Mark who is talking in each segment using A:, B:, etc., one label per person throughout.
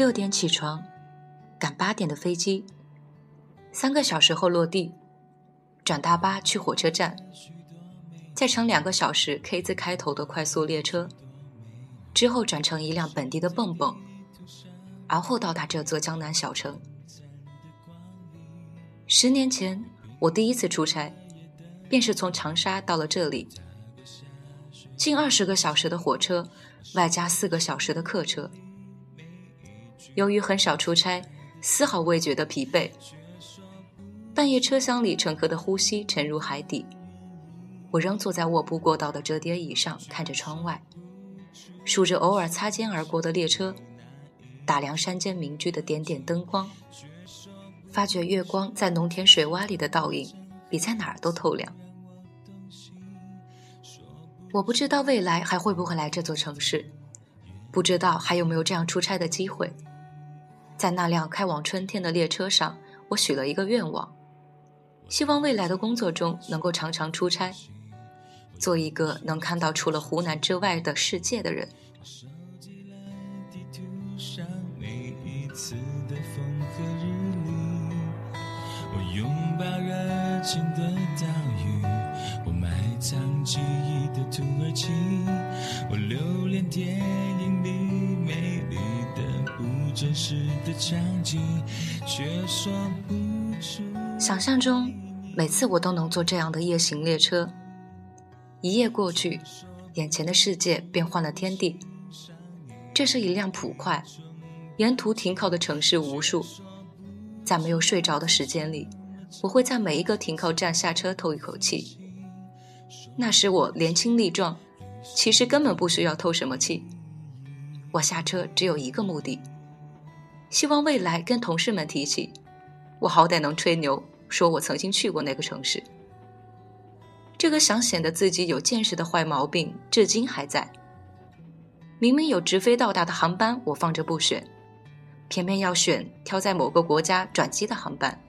A: 六点起床，赶八点的飞机，三个小时后落地，转大巴去火车站，再乘两个小时 K 字开头的快速列车，之后转乘一辆本地的蹦蹦，而后到达这座江南小城。十年前，我第一次出差，便是从长沙到了这里。近二十个小时的火车，外加四个小时的客车。由于很少出差，丝毫未觉得疲惫。半夜车厢里乘客的呼吸沉入海底，我仍坐在卧铺过道的折叠椅上，看着窗外，数着偶尔擦肩而过的列车，打量山间民居的点点灯光，发觉月光在农田水洼里的倒影，比在哪儿都透亮。我不知道未来还会不会来这座城市，不知道还有没有这样出差的机会。在那辆开往春天的列车上，我许了一个愿望，希望未来的工作中能够常常出差，做一个能看到除了湖南之外的世界的人。我拥抱热情的岛屿，我埋藏记忆的土耳其，我留恋电影真实的场景，却说不出。想象中，每次我都能坐这样的夜行列车，一夜过去，眼前的世界变换了天地。这是一辆普快，沿途停靠的城市无数。在没有睡着的时间里，我会在每一个停靠站下车透一口气。那时我年轻力壮，其实根本不需要透什么气。我下车只有一个目的，希望未来跟同事们提起，我好歹能吹牛，说我曾经去过那个城市。这个想显得自己有见识的坏毛病，至今还在。明明有直飞到达的航班，我放着不选。偏偏要选挑在某个国家转机的航班，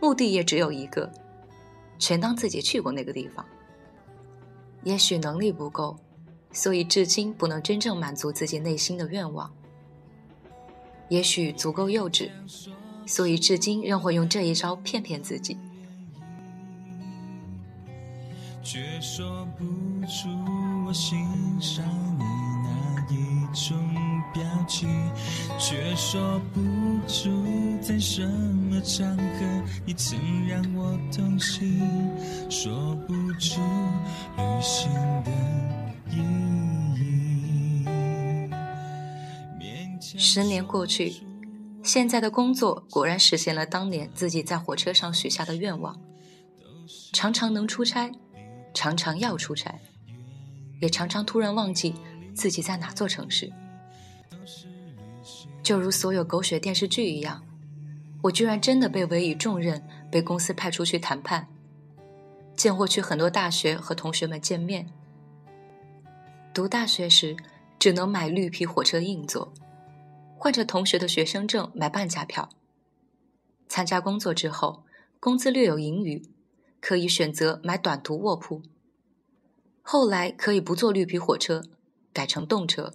A: 目的也只有一个，全当自己去过那个地方。也许能力不够，所以至今不能真正满足自己内心的愿望；也许足够幼稚，所以至今仍会用这一招骗骗自己。却说不出我欣赏你哪一种。表情，却说不出在什么场合你曾让我动心，说不出旅行的意义。十年过去，现在的工作果然实现了当年自己在火车上许下的愿望，常常能出差，常常要出差，也常常突然忘记自己在哪座城市。就如所有狗血电视剧一样，我居然真的被委以重任，被公司派出去谈判，见过去很多大学和同学们见面。读大学时只能买绿皮火车硬座，换着同学的学生证买半价票。参加工作之后，工资略有盈余，可以选择买短途卧铺。后来可以不坐绿皮火车，改成动车。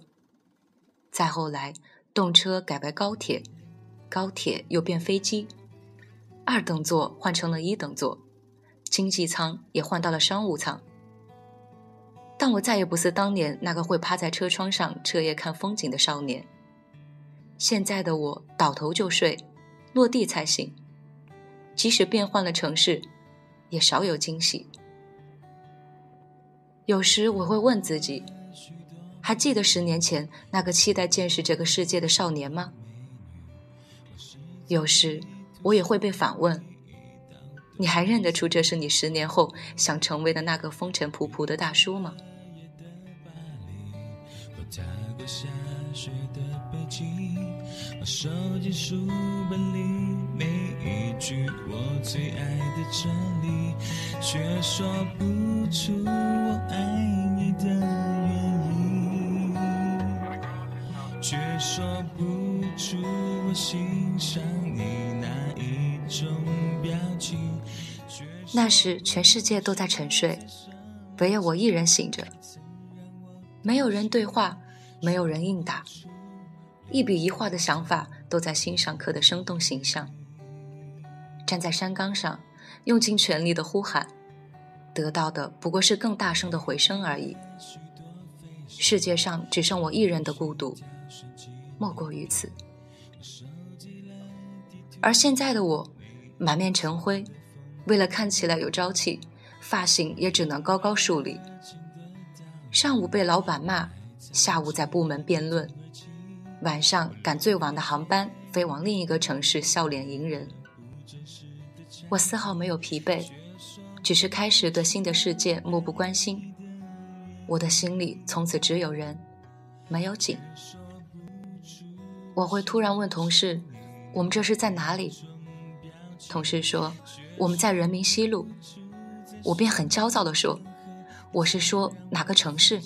A: 再后来。动车改为高铁，高铁又变飞机，二等座换成了一等座，经济舱也换到了商务舱。但我再也不是当年那个会趴在车窗上彻夜看风景的少年。现在的我倒头就睡，落地才醒。即使变换了城市，也少有惊喜。有时我会问自己。还记得十年前那个期待见识这个世界的少年吗？有时我也会被反问：你还认得出这是你十年后想成为的那个风尘仆仆的大叔吗？
B: 手机书本里每一句我最爱的真理，
A: 却说不出我爱你的原因，却说不出我欣赏你哪一种表情。那时全世界都在沉睡，唯有我一人醒着，没有人对话，没有人应答。一笔一画的想法都在心上刻的生动形象。站在山岗上，用尽全力的呼喊，得到的不过是更大声的回声而已。世界上只剩我一人的孤独，莫过于此。而现在的我，满面尘灰，为了看起来有朝气，发型也只能高高竖立。上午被老板骂，下午在部门辩论，晚上赶最晚的航班飞往另一个城市，笑脸迎人。我丝毫没有疲惫，只是开始对新的世界漠不关心。我的心里从此只有人，没有景。我会突然问同事。我们这是在哪里？同事说我们在人民西路，我便很焦躁地说：“我是说哪个城市？”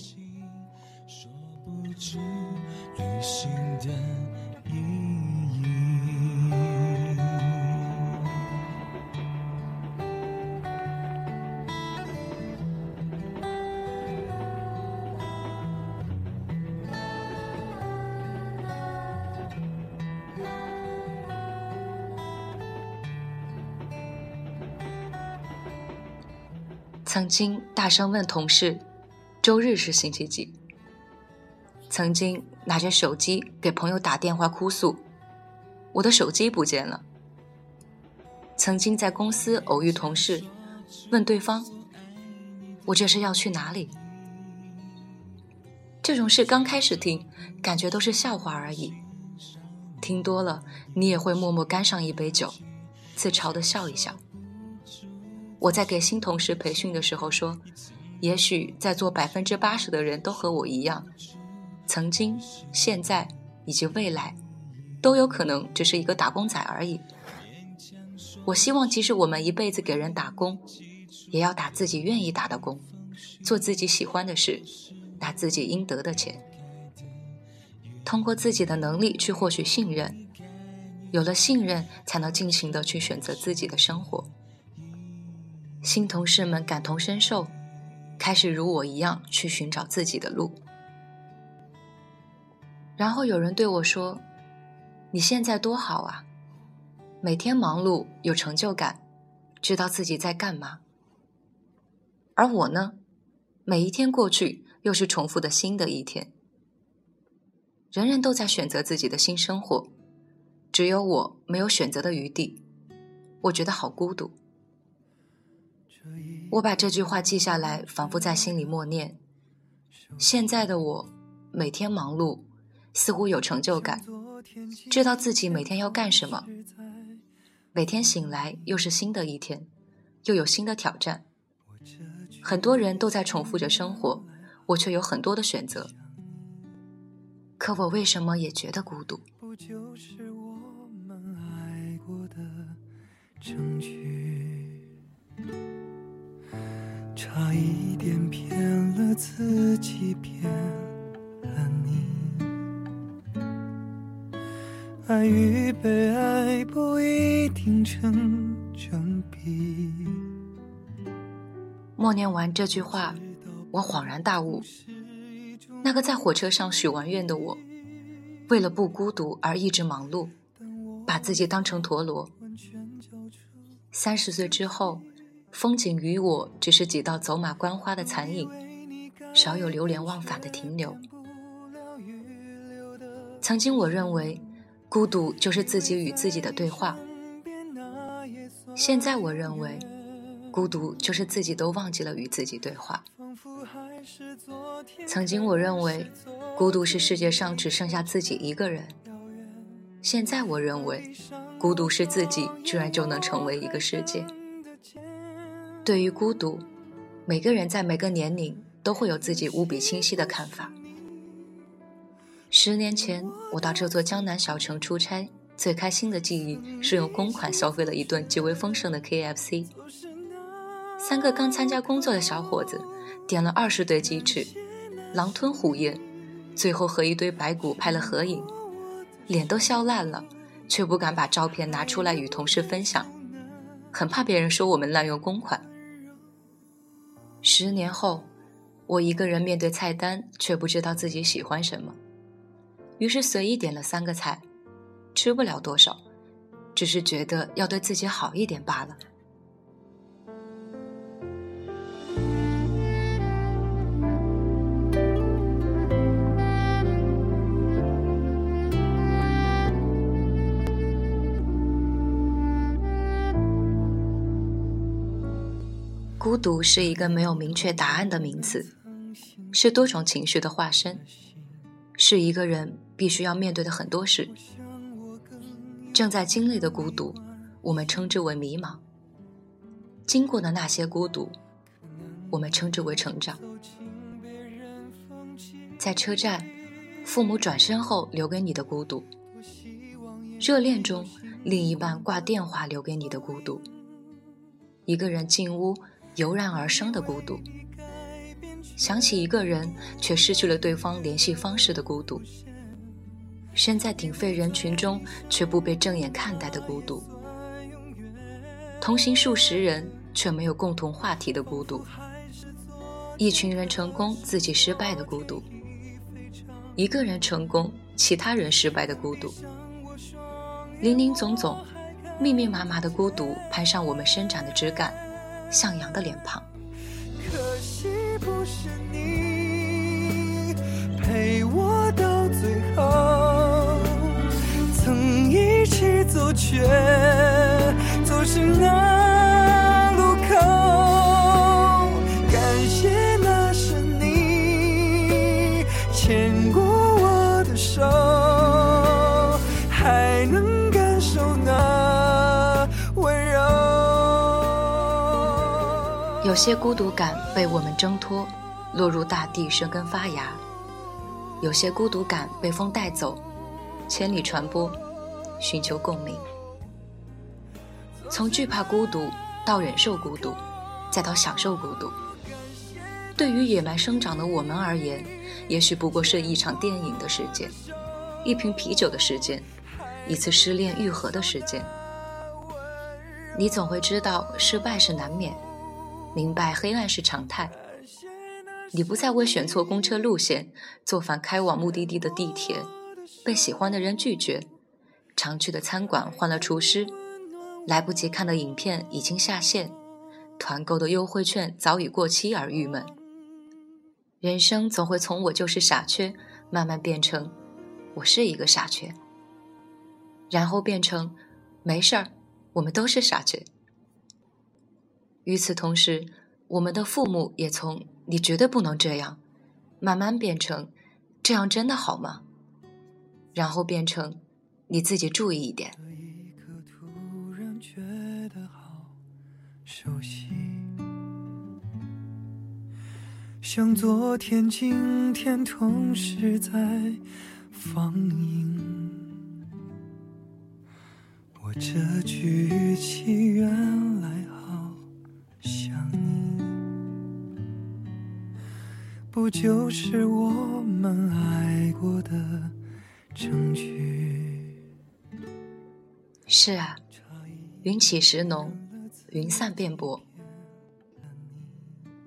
A: 旅行的意义曾经大声问同事：“周日是星期几？”曾经拿着手机给朋友打电话哭诉：“我的手机不见了。”曾经在公司偶遇同事，问对方：“我这是要去哪里？”这种事刚开始听，感觉都是笑话而已。听多了，你也会默默干上一杯酒，自嘲的笑一笑。我在给新同事培训的时候说，也许在座百分之八十的人都和我一样，曾经、现在以及未来，都有可能只是一个打工仔而已。我希望，即使我们一辈子给人打工，也要打自己愿意打的工，做自己喜欢的事，拿自己应得的钱，通过自己的能力去获取信任，有了信任，才能尽情的去选择自己的生活。新同事们感同身受，开始如我一样去寻找自己的路。然后有人对我说：“你现在多好啊，每天忙碌有成就感，知道自己在干嘛。”而我呢，每一天过去又是重复的新的一天。人人都在选择自己的新生活，只有我没有选择的余地，我觉得好孤独。我把这句话记下来，反复在心里默念。现在的我，每天忙碌，似乎有成就感，知道自己每天要干什么。每天醒来又是新的一天，又有新的挑战。很多人都在重复着生活，我却有很多的选择。可我为什么也觉得孤独？证据？差一点骗了自己，骗与被爱不一定成正比。默念完这句话，我恍然大悟：那个在火车上许完愿的我，为了不孤独而一直忙碌，把自己当成陀螺。三十岁之后。风景与我只是几道走马观花的残影，少有流连忘返的停留。曾经我认为，孤独就是自己与自己的对话。现在我认为，孤独就是自己都忘记了与自己对话。曾经我认为，孤独是世界上只剩下自己一个人。现在我认为，孤独是自己居然就能成为一个世界。对于孤独，每个人在每个年龄都会有自己无比清晰的看法。十年前，我到这座江南小城出差，最开心的记忆是用公款消费了一顿极为丰盛的 KFC。三个刚参加工作的小伙子点了二十对鸡翅，狼吞虎咽，最后和一堆白骨拍了合影，脸都笑烂了，却不敢把照片拿出来与同事分享，很怕别人说我们滥用公款。十年后，我一个人面对菜单，却不知道自己喜欢什么。于是随意点了三个菜，吃不了多少，只是觉得要对自己好一点罢了。孤独是一个没有明确答案的名词，是多种情绪的化身，是一个人必须要面对的很多事。正在经历的孤独，我们称之为迷茫；经过的那些孤独，我们称之为成长。在车站，父母转身后留给你的孤独；热恋中，另一半挂电话留给你的孤独；一个人进屋。油然而生的孤独，想起一个人却失去了对方联系方式的孤独，身在鼎沸人群中却不被正眼看待的孤独，同行数十人却没有共同话题的孤独，一群人成功自己失败的孤独，一个人成功其他人失败的孤独，林林总总、密密麻麻的孤独攀上我们伸展的枝干。向阳的脸庞。
C: 可惜不是你陪我到最后，走却走失那路口。感谢那是你牵过我的手。
A: 还能感受那温柔有些孤独感被我们挣脱，落入大地生根发芽；有些孤独感被风带走，千里传播，寻求共鸣。从惧怕孤独到忍受孤独，再到享受孤独，对于野蛮生长的我们而言，也许不过是一场电影的时间，一瓶啤酒的时间，一次失恋愈合的时间。你总会知道，失败是难免。明白黑暗是常态，你不再为选错公车路线、坐反开往目的地的地铁、被喜欢的人拒绝、常去的餐馆换了厨师、来不及看的影片已经下线、团购的优惠券早已过期而郁闷。人生总会从“我就是傻缺”慢慢变成“我是一个傻缺”，然后变成“没事儿，我们都是傻缺”。与此同时，我们的父母也从“你绝对不能这样”，慢慢变成“这样真的好吗？”然后变成“你自己注意一点。”
C: 像昨天、今天同时在放映。我这句语气原来好像你。不就是我们爱过的证据？
A: 是啊，云起时浓，云散变薄。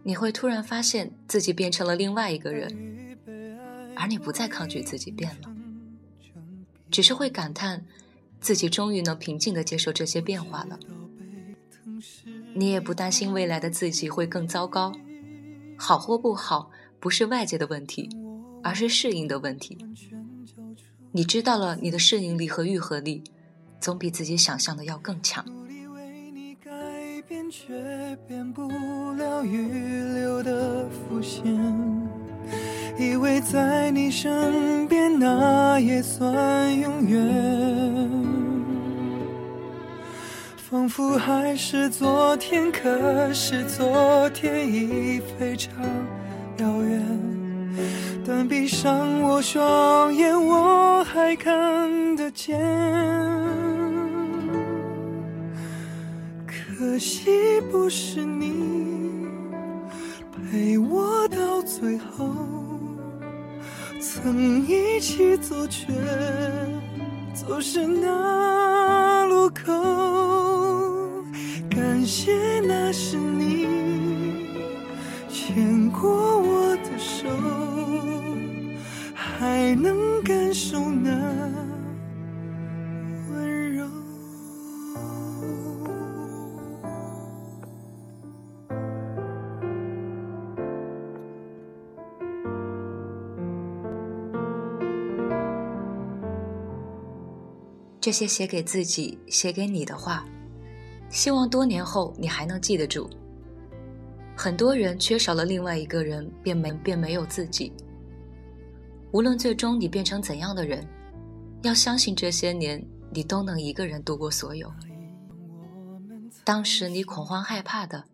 A: 你会突然发现自己变成了另外一个人，而你不再抗拒自己变了，只是会感叹自己终于能平静的接受这些变化了。你也不担心未来的自己会更糟糕，好或不好。不是外界的问题，而是适应的问题。你知道了，你的适应力和愈合力，总比自己想象的要更强。
C: 却变不了预留的伏线以为在你身边，那也算永远。仿佛还是昨天，可是昨天已非常。遥远，但闭上我双眼，我还看得见。可惜不是你陪我到最后，曾一起走却走失那路口。感谢那是你牵过我。还能感受那温柔。
A: 这些写给自己、写给你的话，希望多年后你还能记得住。很多人缺少了另外一个人，便没便没有自己。无论最终你变成怎样的人，要相信这些年你都能一个人度过所有。当时你恐慌害怕的，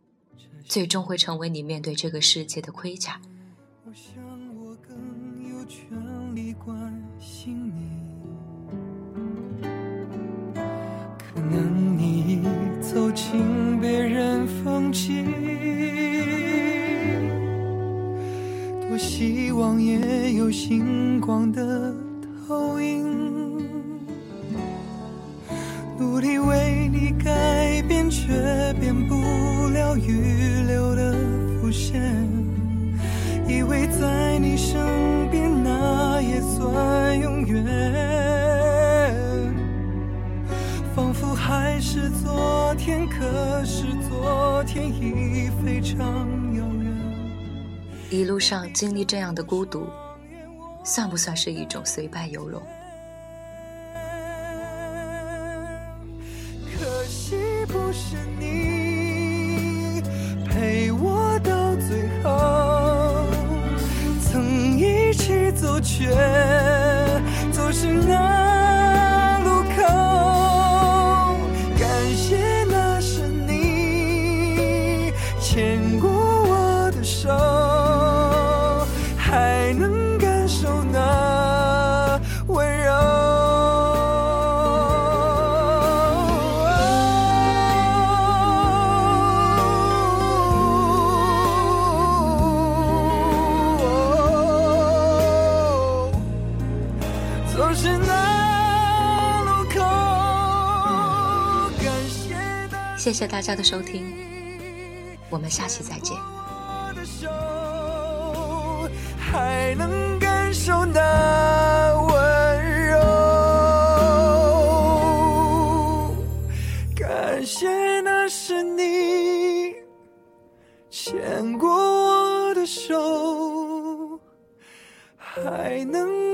A: 最终会成为你面对这个世界的盔甲。
C: 我想我更有权利关心你，可能你已走进星光的投影。努力为你改变，却变不了预留的伏线。以为在你身边，那也算永远。仿佛还是昨天，可是昨天已非常遥远。
A: 一路上经历这样的孤独，算不算是一种虽败犹荣？
C: 可惜不是你陪我到最后，曾一起走，却走失那
A: 谢谢大家的收听，我们下期再见。
C: 我的手，还能感受那温柔。感谢那是你牵过我的手，还能